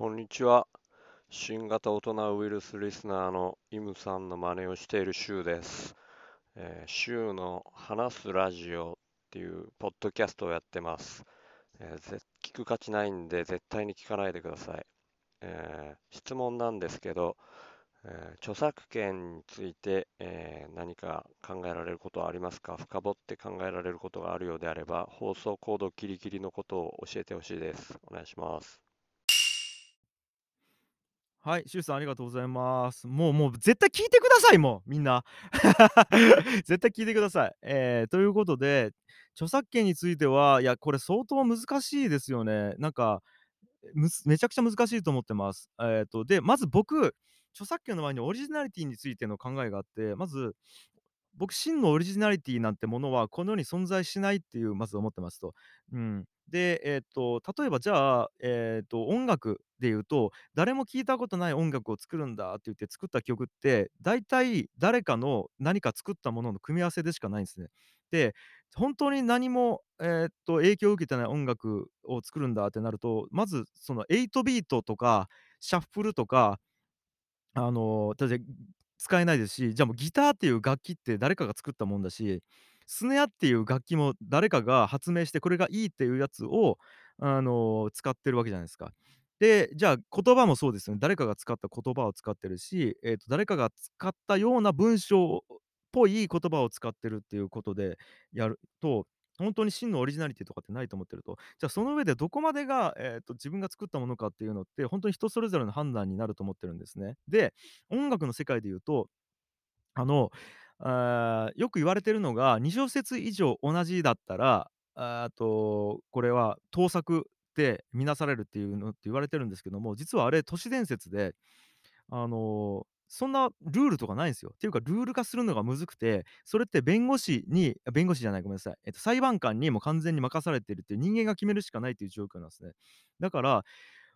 こんにちは。新型大人ウイルスリスナーのイムさんの真似をしているシュウです。えー、シュウの話すラジオっていうポッドキャストをやってます。えー聞く価値ないんで絶対に聞かないでください。えー質問なんですけど、え著作権について、え何か考えられることはありますか？深掘って考えられることがあるようであれば、放送コードキリキリのことを教えてほしいです。お願いします。はい、シュウさんありがとうございます。もう、もう絶対聞いてください、もうみんな。絶対聞いてください。えーということで、著作権については、いや、これ相当難しいですよね。なんか、むめちゃくちゃ難しいと思ってます。えーと、で、まず僕、著作権の前にオリジナリティについての考えがあって、まず、僕、真のオリジナリティなんてものはこの世に存在しないっていう、まず思ってますと。うん。で、えっと、例えばじゃあ、えっと、音楽で言うと、誰も聞いたことない音楽を作るんだって言って作った曲って、大体誰かの何か作ったものの組み合わせでしかないんですね。で、本当に何も、えっと、影響を受けてない音楽を作るんだってなると、まずその8ビートとか、シャッフルとか、あの、だって使えないですし、じゃあもうギターっていう楽器って誰かが作ったもんだし、スネアっていう楽器も誰かが発明してこれがいいっていうやつを、あの、使ってるわけじゃないですか。で、じゃあ言葉もそうですよね。誰かが使った言葉を使ってるし、えっと、誰かが使ったような文章っぽい言葉を使ってるっていうことでやると、本当に真のオリジナリティとかってないと思ってると、じゃあその上でどこまでが、えっと、自分が作ったものかっていうのって、本当に人それぞれの判断になると思ってるんですね。で、音楽の世界で言うと、あの、あよく言われてるのが、2小節以上同じだったら、あと、これは盗作って見なされるっていうのって言われてるんですけども、実はあれ都市伝説で、あの、そんなルールとかないんですよ。っていうかルール化するのがむずくて、それって弁護士に弁護士じゃないごめんなさい、えっと、裁判官にも完全に任されてるっていう人間が決めるしかないっていう状況なんですね。だから、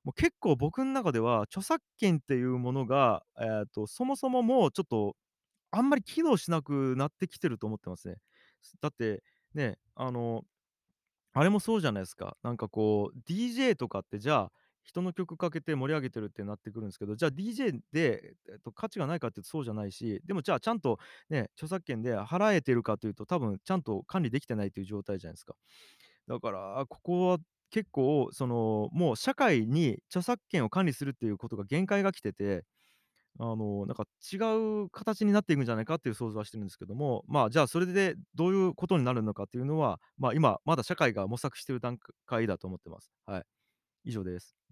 もう結構僕の中では著作権っていうものが、えっと、そもそももうちょっとあんまり機能しなくなってきてると思ってますね。だってね、あのあれもそうじゃないですか。なんかこう、DJ とかってじゃあ、人の曲かけて盛り上げてるってなってくるんですけど、じゃあ DJ で、えっと、価値がないかっていうとそうじゃないし、でもじゃあちゃんとね、著作権で払えてるかというと、多分ちゃんと管理できてないという状態じゃないですか。だから、ここは結構、その、もう社会に著作権を管理するっていうことが限界が来てて、あの、なんか違う形になっていくんじゃないかっていう想像はしてるんですけども、まあ、じゃあそれでどういうことになるのかっていうのは、まあ、今まだ社会が模索してる段階だと思ってます。はい。以上です。